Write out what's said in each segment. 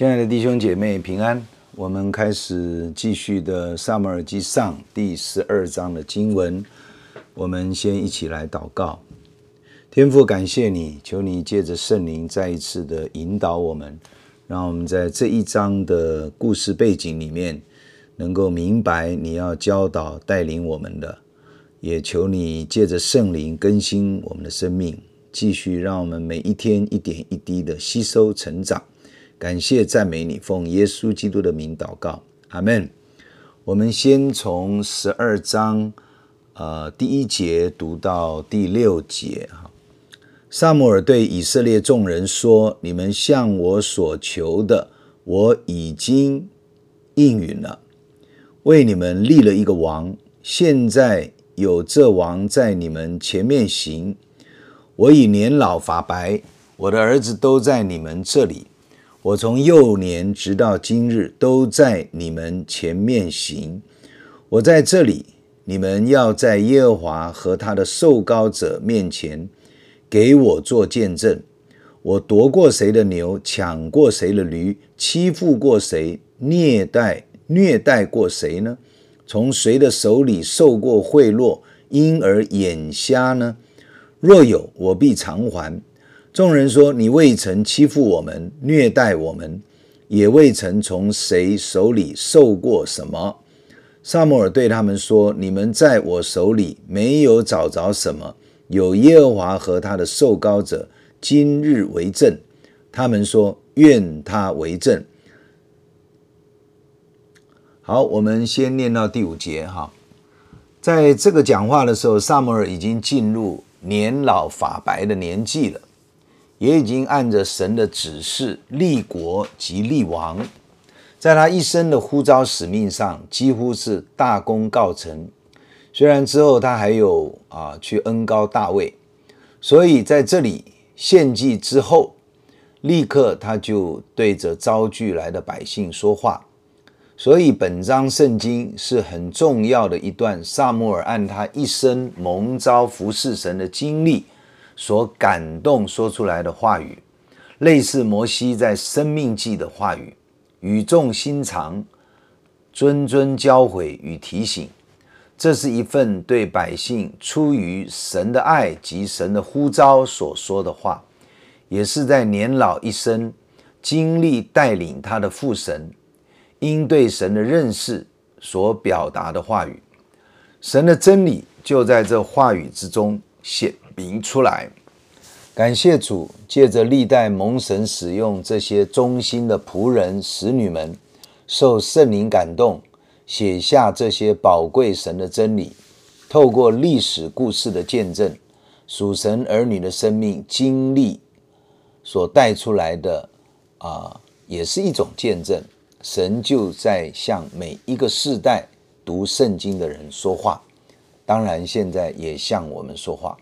亲爱的弟兄姐妹平安，我们开始继续的撒母耳记上第十二章的经文。我们先一起来祷告，天父，感谢你，求你借着圣灵再一次的引导我们，让我们在这一章的故事背景里面，能够明白你要教导带领我们的，也求你借着圣灵更新我们的生命，继续让我们每一天一点一滴的吸收成长。感谢赞美你，奉耶稣基督的名祷告，阿门。我们先从十二章，呃，第一节读到第六节哈。撒母耳对以色列众人说：“你们向我所求的，我已经应允了，为你们立了一个王。现在有这王在你们前面行。我已年老发白，我的儿子都在你们这里。”我从幼年直到今日都在你们前面行。我在这里，你们要在耶和华和他的受膏者面前给我做见证。我夺过谁的牛，抢过谁的驴，欺负过谁，虐待虐待过谁呢？从谁的手里受过贿赂，因而眼瞎呢？若有，我必偿还。众人说：“你未曾欺负我们，虐待我们，也未曾从谁手里受过什么。”撒母耳对他们说：“你们在我手里没有找着什么，有耶和华和他的受膏者今日为证。”他们说：“愿他为证。”好，我们先念到第五节哈。在这个讲话的时候，撒母耳已经进入年老发白的年纪了。也已经按着神的指示立国及立王，在他一生的呼召使命上，几乎是大功告成。虽然之后他还有啊去恩膏大卫，所以在这里献祭之后，立刻他就对着招聚来的百姓说话。所以本章圣经是很重要的一段，撒母耳按他一生蒙召服侍神的经历。所感动说出来的话语，类似摩西在生命记的话语，语重心长，谆谆教诲与提醒。这是一份对百姓出于神的爱及神的呼召所说的话，也是在年老一生经历带领他的父神，因对神的认识所表达的话语。神的真理就在这话语之中显明出来，感谢主，借着历代蒙神使用这些忠心的仆人、使女们，受圣灵感动，写下这些宝贵神的真理，透过历史故事的见证，属神儿女的生命经历所带出来的啊，也是一种见证。神就在向每一个世代读圣经的人说话，当然现在也向我们说话。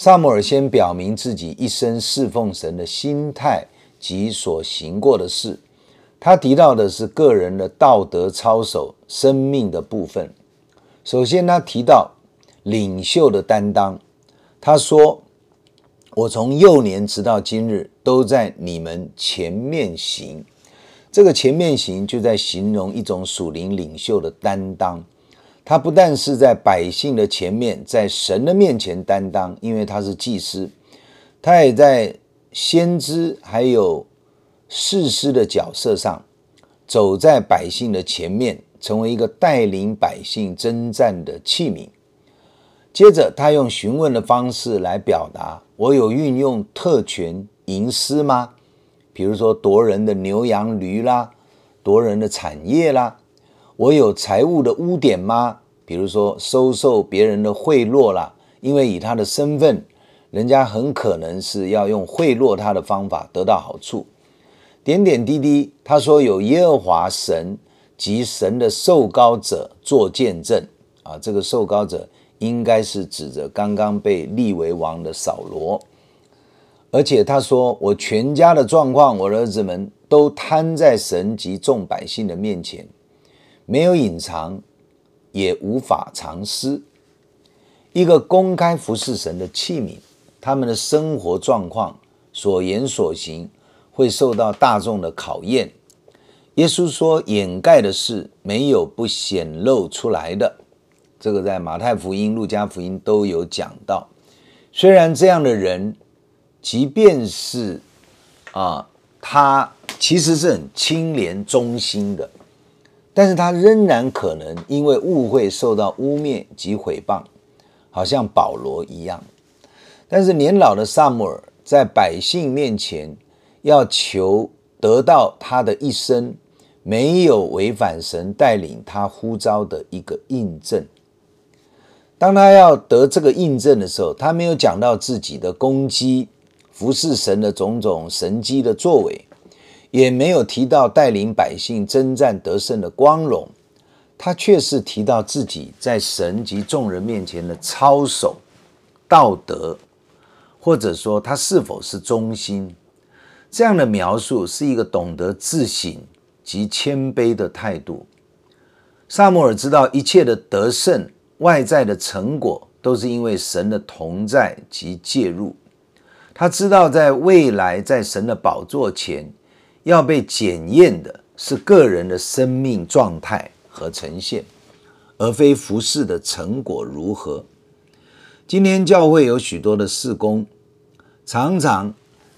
撒母耳先表明自己一生侍奉神的心态及所行过的事。他提到的是个人的道德操守、生命的部分。首先，他提到领袖的担当。他说：“我从幼年直到今日，都在你们前面行。”这个“前面行”就在形容一种属灵领袖的担当。他不但是在百姓的前面，在神的面前担当，因为他是祭司，他也在先知还有士师的角色上，走在百姓的前面，成为一个带领百姓征战的器皿。接着，他用询问的方式来表达：我有运用特权营私吗？比如说夺人的牛羊驴啦，夺人的产业啦。我有财务的污点吗？比如说收受别人的贿赂啦，因为以他的身份，人家很可能是要用贿赂他的方法得到好处。点点滴滴，他说有耶和华神及神的受膏者做见证啊，这个受膏者应该是指着刚刚被立为王的扫罗。而且他说，我全家的状况，我儿子们都摊在神及众百姓的面前。没有隐藏，也无法藏私。一个公开服侍神的器皿，他们的生活状况、所言所行，会受到大众的考验。耶稣说：“掩盖的事没有不显露出来的。”这个在马太福音、路加福音都有讲到。虽然这样的人，即便是啊，他其实是很清廉忠心的，但是他仍然可能因为误会受到污蔑及诽谤，好像保罗一样。但是年老的撒母耳在百姓面前要求得到他的一生。没有违反神带领他呼召的一个印证。当他要得这个印证的时候，他没有讲到自己的攻击、服侍神的种种神迹的作为，也没有提到带领百姓征战得胜的光荣。他却是提到自己在神及众人面前的操守、道德，或者说他是否是忠心。这样的描述是一个懂得自省。及谦卑的态度。撒母耳知道一切的得胜、外在的成果，都是因为神的同在及介入。他知道，在未来在神的宝座前，要被检验的是个人的生命状态和呈现，而非服事的成果如何。今天教会有许多的事工，常常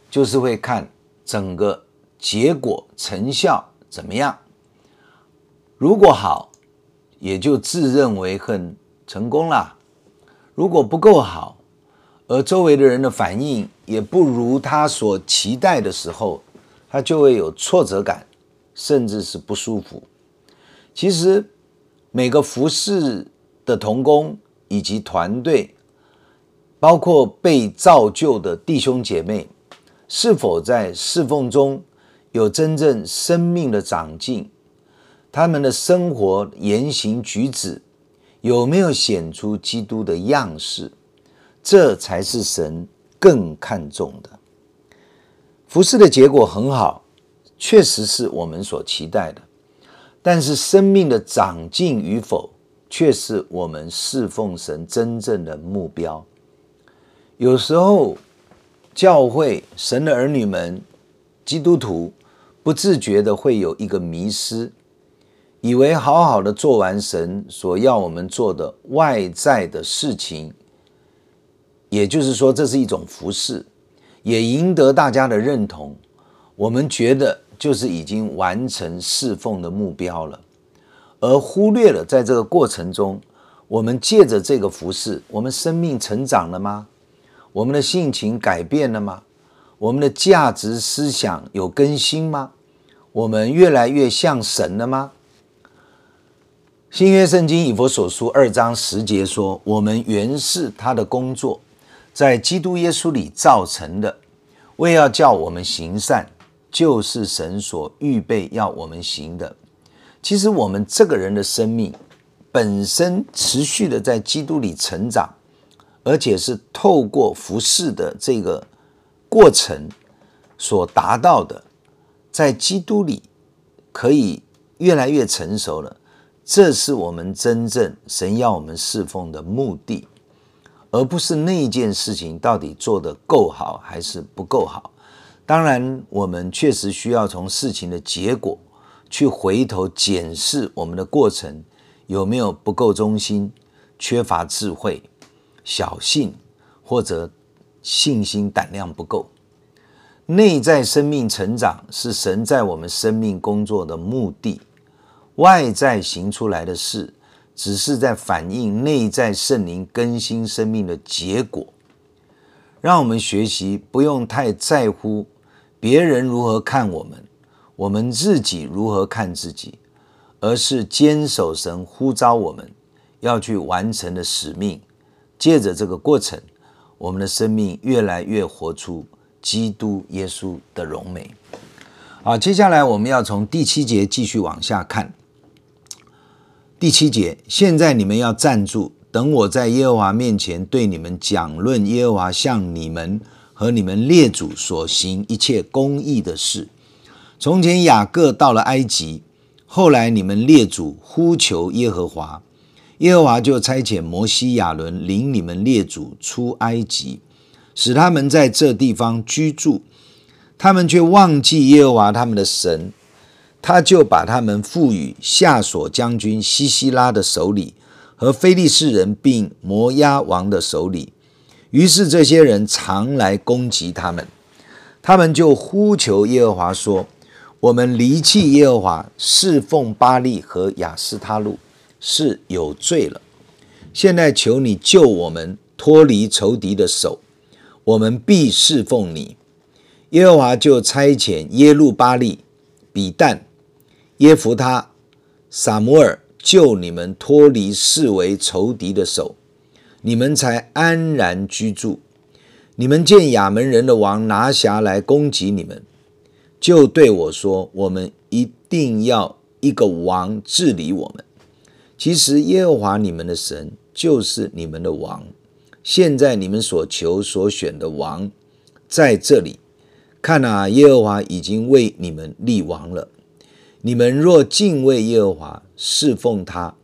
就是会看整个结果成效。怎么样？如果好，也就自认为很成功了；如果不够好，而周围的人的反应也不如他所期待的时候，他就会有挫折感，甚至是不舒服。其实，每个服侍的同工以及团队，包括被造就的弟兄姐妹，是否在侍奉中，有真正生命的长进，他们的生活言行举止有没有显出基督的样式？这才是神更看重的。服侍的结果很好，确实是我们所期待的，但是生命的长进与否，却是我们侍奉神真正的目标。有时候，教会神的儿女们，基督徒。不自觉的会有一个迷失，以为好好的做完神所要我们做的外在的事情，也就是说，这是一种服事，也赢得大家的认同。我们觉得就是已经完成侍奉的目标了，而忽略了在这个过程中，我们借着这个服饰，我们生命成长了吗？我们的性情改变了吗？我们的价值思想有更新吗？我们越来越像神了吗？新约圣经以弗所书二章十节说：“我们原是他的工作，在基督耶稣里造成的，为要叫我们行善，就是神所预备要我们行的。”其实我们这个人的生命本身持续的在基督里成长，而且是透过服事的这个。过程所达到的，在基督里可以越来越成熟了。这是我们真正神要我们侍奉的目的，而不是那件事情到底做得够好还是不够好。当然，我们确实需要从事情的结果去回头检视我们的过程有没有不够忠心、缺乏智慧、小信或者。信心胆量不够，内在生命成长是神在我们生命工作的目的，外在行出来的事，只是在反映内在圣灵更新生命的结果。让我们学习不用太在乎别人如何看我们，我们自己如何看自己，而是坚守神呼召我们要去完成的使命，借着这个过程。我们的生命越来越活出基督耶稣的荣美。好，接下来我们要从第七节继续往下看。第七节，现在你们要站住，等我在耶和华面前对你们讲论耶和华向你们和你们列祖所行一切公义的事。从前雅各到了埃及，后来你们列祖呼求耶和华。耶和华就差遣摩西、亚伦领你们列祖出埃及，使他们在这地方居住，他们却忘记耶和华他们的神，他就把他们赋予夏琐将军西西拉的手里，和非利士人并摩押王的手里。于是这些人常来攻击他们，他们就呼求耶和华说：“我们离弃耶和华，侍奉巴力和亚斯他录，是有罪了。现在求你救我们脱离仇敌的手，我们必侍奉你。”耶和华就差遣耶路巴力、比但、耶弗他、撒母耳救你们脱离四围仇敌的手。你们才安然居住。你们见亚门人的王拿辖来攻击你们，就对我说：“我们一定要一个王治理我们。”其实耶和华你们的神就是你们的王。现在你们所求所选的王在这里，看哪，耶和华已经为你们立王了。你们若敬畏耶和华，侍奉他，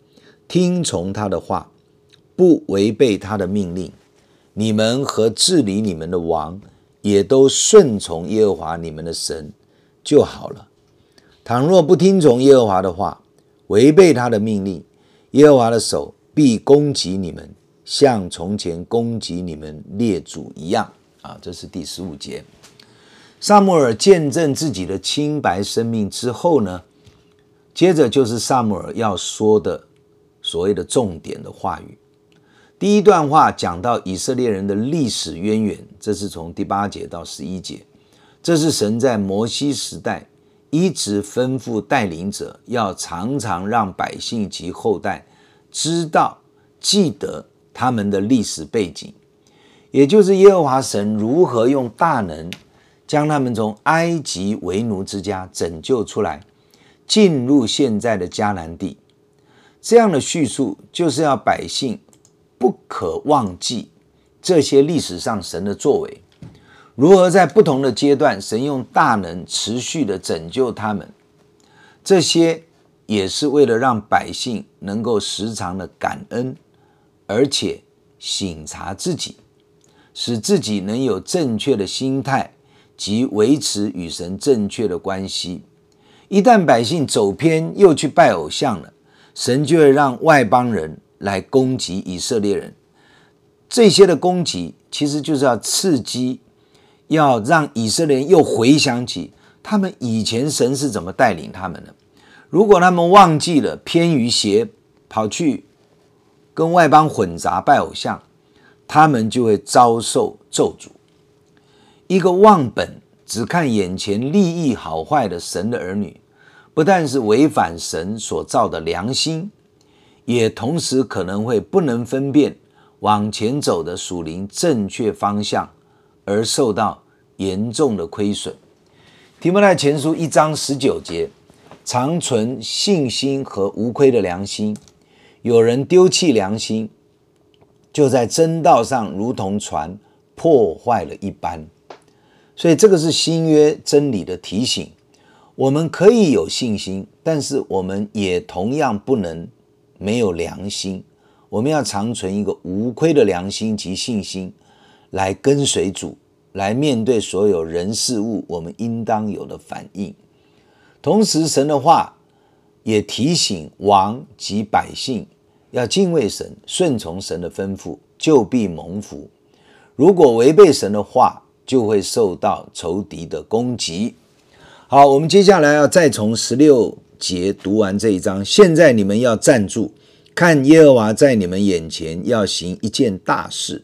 听从他的话。不违背他的命令，你们和治理你们的王也都顺从耶和华你们的神就好了。倘若不听从耶和华的话，违背他的命令，耶和华的手必攻击你们，像从前攻击你们列祖一样。啊，这是第十五节。撒母耳见证自己的清白生命之后呢，接着就是撒母耳要说的所谓的重点的话语。第一段话讲到以色列人的历史渊源，这是从第八节到十一节。这是神在摩西时代一直吩咐带领者要常常让百姓及后代知道、记得他们的历史背景，也就是耶和华神如何用大能将他们从埃及为奴之家拯救出来，进入现在的迦南地。这样的叙述就是要百姓。不可忘记这些历史上神的作为，如何在不同的阶段，神用大能持续的拯救他们。这些也是为了让百姓能够时常的感恩，而且省察自己，使自己能有正确的心态及维持与神正确的关系。一旦百姓走偏，又去拜偶像了，神就会让外邦人。来攻击以色列人，这些的攻击其实就是要刺激，要让以色列人又回想起他们以前神是怎么带领他们的。如果他们忘记了偏于邪，跑去跟外邦混杂拜偶像，他们就会遭受咒诅。一个忘本只看眼前利益好坏的神的儿女，不但是违反神所造的良心。也同时可能会不能分辨往前走的属灵正确方向，而受到严重的亏损。提摩太前书一章十九节，常存信心和无亏的良心。有人丢弃良心，就在真道上如同船破坏了一般。所以这个是新约真理的提醒。我们可以有信心，但是我们也同样不能。没有良心，我们要长存一个无亏的良心及信心，来跟随主，来面对所有人事物，我们应当有的反应。同时，神的话也提醒王及百姓要敬畏神，顺从神的吩咐，就必蒙福。如果违背神的话，就会受到仇敌的攻击。好，我们接下来要再从十六。节读完这一章，现在你们要站住，看耶和华在你们眼前要行一件大事，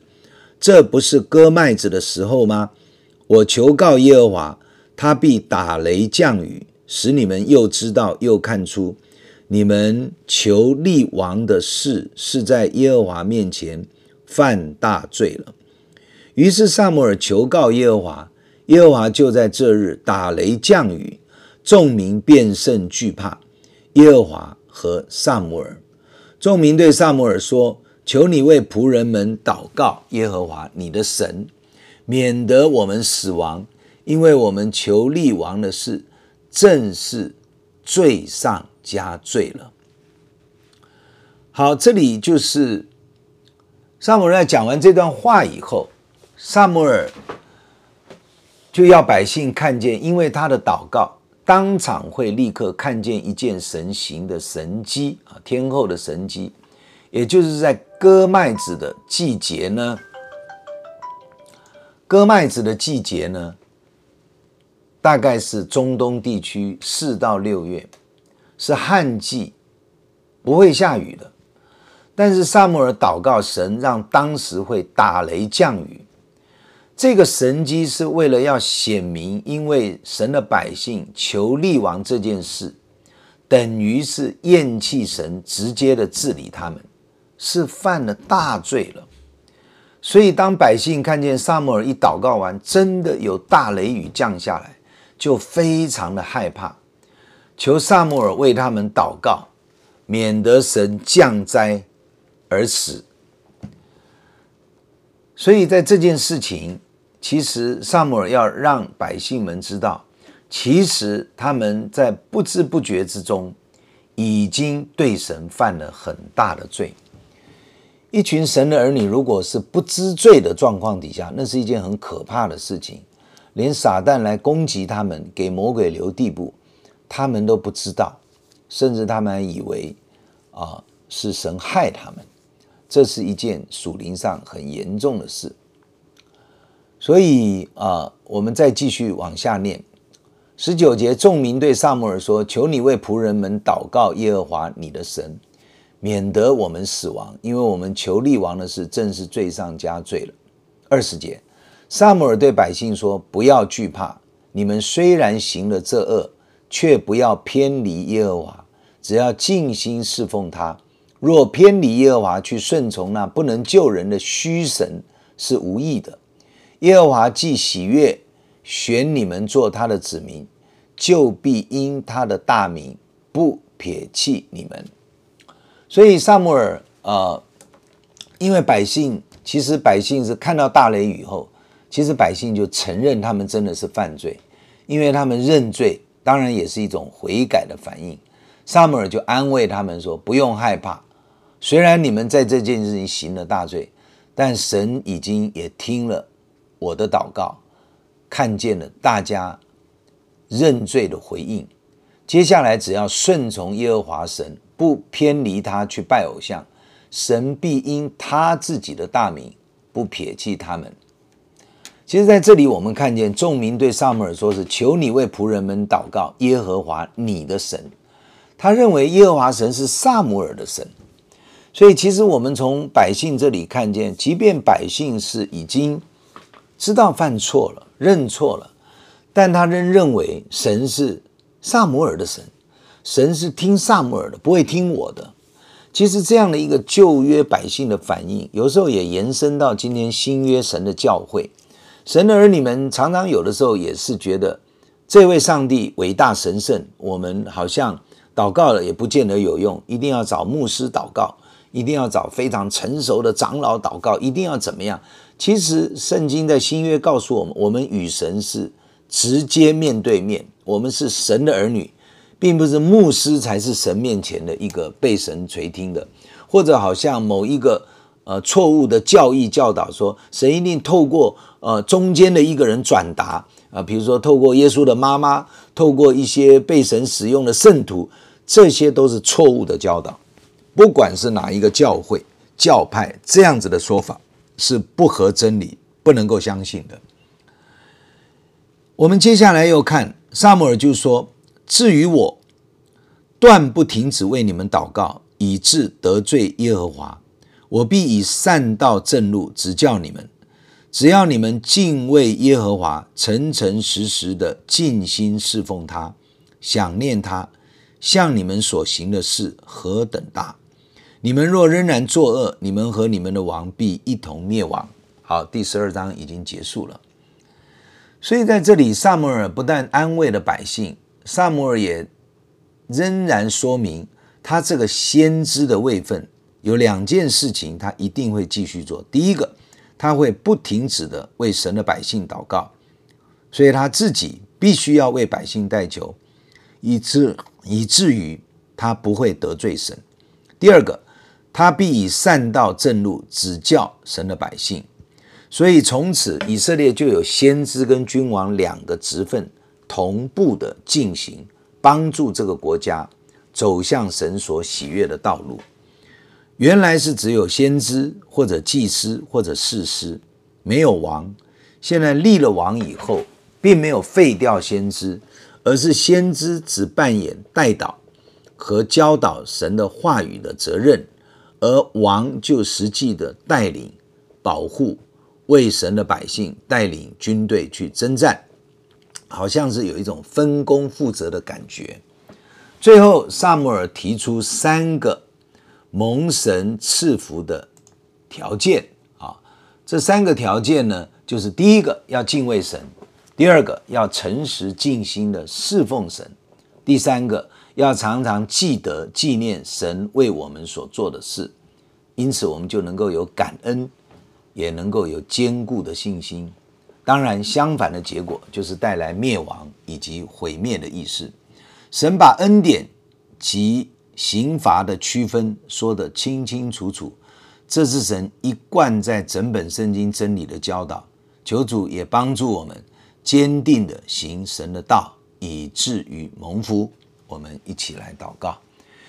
这不是割麦子的时候吗？我求告耶和华，他必打雷降雨，使你们又知道又看出，你们求立王的事是在耶和华面前犯大罪了。于是撒母耳求告耶和华，耶和华就在这日打雷降雨。众民便甚惧怕耶和华和撒母耳。众民对撒母耳说：“求你为仆人们祷告耶和华你的神，免得我们死亡，因为我们求立王的事，正是罪上加罪了。”好，这里就是撒母耳在讲完这段话以后，撒母耳就要百姓看见，因为他的祷告，当场会立刻看见一件神行的神迹啊，天后的神迹，也就是在割麦子的季节呢。割麦子的季节呢，大概是中东地区四到六月，是旱季，不会下雨的。但是撒母耳祷告神，让当时会打雷降雨。这个神迹是为了要显明，因为神的百姓求立王这件事，等于是厌弃神直接的治理他们，是犯了大罪了。所以当百姓看见撒母耳一祷告完，真的有大雷雨降下来，就非常的害怕，求撒母耳为他们祷告，免得神降灾。而死，所以在这件事情，其实撒母耳要让百姓们知道，其实他们在不知不觉之中，已经对神犯了很大的罪。一群神的儿女，如果是不知罪的状况底下，那是一件很可怕的事情。连撒旦来攻击他们，给魔鬼留地步，他们都不知道，甚至他们还以为啊是神害他们。这是一件属灵上很严重的事，所以啊，我们再继续往下念十九节，众民对撒母耳说：“求你为仆人们祷告耶和华你的神，免得我们死亡，因为我们求立王的事正是罪上加罪了。”二十节，撒母耳对百姓说：“不要惧怕，你们虽然行了这恶，却不要偏离耶和华，只要尽心侍奉他。”若偏离耶和华去顺从那不能救人的虚神，是无益的。耶和华既喜悦选你们做他的子民，就必因他的大名不撇弃你们。所以撒母耳啊、呃，因为百姓其实百姓是看到大雷雨后，其实百姓就承认他们真的是犯罪，因为他们认罪，当然也是一种悔改的反应。撒母耳就安慰他们说：“不用害怕。”虽然你们在这件事情行了大罪，但神已经也听了我的祷告，看见了大家认罪的回应。接下来只要顺从耶和华神，不偏离他去拜偶像，神必因他自己的大名不撇弃他们。其实，在这里我们看见众民对撒母耳说：“是求你为仆人们祷告耶和华你的神。”他认为耶和华神是撒母耳的神。所以，其实我们从百姓这里看见，即便百姓是已经知道犯错了、认错了，但他仍认为神是撒母耳的神，神是听撒母耳的，不会听我的。其实这样的一个旧约百姓的反应，有时候也延伸到今天新约神的教会，神的儿女们常常有的时候也是觉得这位上帝伟大神圣，我们好像祷告了也不见得有用，一定要找牧师祷告。一定要找非常成熟的长老祷告，一定要怎么样？其实圣经在新约告诉我们，我们与神是直接面对面，我们是神的儿女，并不是牧师才是神面前的一个被神垂听的，或者好像某一个呃错误的教义教导说，神一定透过呃中间的一个人转达啊、比如说透过耶稣的妈妈，透过一些被神使用的圣徒，这些都是错误的教导。不管是哪一个教会、教派，这样子的说法是不合真理、不能够相信的。我们接下来又看撒母耳就说：“至于我，断不停止为你们祷告，以致得罪耶和华。我必以善道正路指教你们。只要你们敬畏耶和华，诚诚实实的尽心侍奉他，想念他，像你们所行的事何等大。”你们若仍然作恶，你们和你们的王必一同灭亡。好，第十二章已经结束了。所以在这里，撒母耳不但安慰了百姓，撒母耳也仍然说明他这个先知的位分有两件事情，他一定会继续做。第一个，他会不停止的为神的百姓祷告，所以他自己必须要为百姓代求，以至以至于他不会得罪神。第二个。他必以善道正路指教神的百姓，所以从此以色列就有先知跟君王两个职分同步的进行，帮助这个国家走向神所喜悦的道路。原来是只有先知或者祭司或者士师，没有王。现在立了王以后，并没有废掉先知，而是先知只扮演代祷和教导神的话语的责任，而王就实际的带领、保护、为神的百姓带领军队去征战，好像是有一种分工负责的感觉。最后，撒母耳提出三个蒙神赐福的条件啊，这三个条件呢，就是第一个要敬畏神，第二个要诚实尽心的侍奉神，第三个要常常记得纪念神为我们所做的事，因此我们就能够有感恩，也能够有坚固的信心。当然，相反的结果就是带来灭亡以及毁灭的意思。神把恩典及刑罚的区分说得清清楚楚，这是神一贯在整本圣经真理的教导。求主也帮助我们坚定地行神的道，以至于蒙福。我们一起来祷告，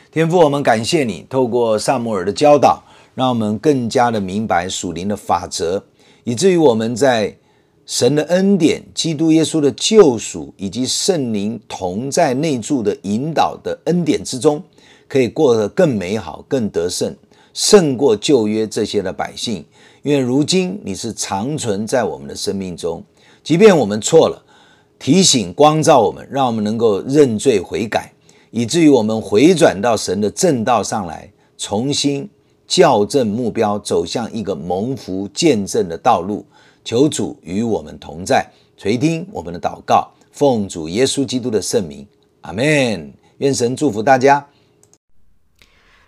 天父，我们感谢你，透过撒母耳的教导，让我们更加的明白属灵的法则，以至于我们在神的恩典、基督耶稣的救赎以及圣灵同在内住的引导的恩典之中。可以过得更美好、更得胜，胜过旧约这些的百姓。因为如今你是长存在我们的生命中，即便我们错了，提醒、光照我们，让我们能够认罪悔改，以至于我们回转到神的正道上来，重新校正目标，走向一个蒙福见证的道路。求主与我们同在，垂听我们的祷告，奉主耶稣基督的圣名，阿门。愿神祝福大家。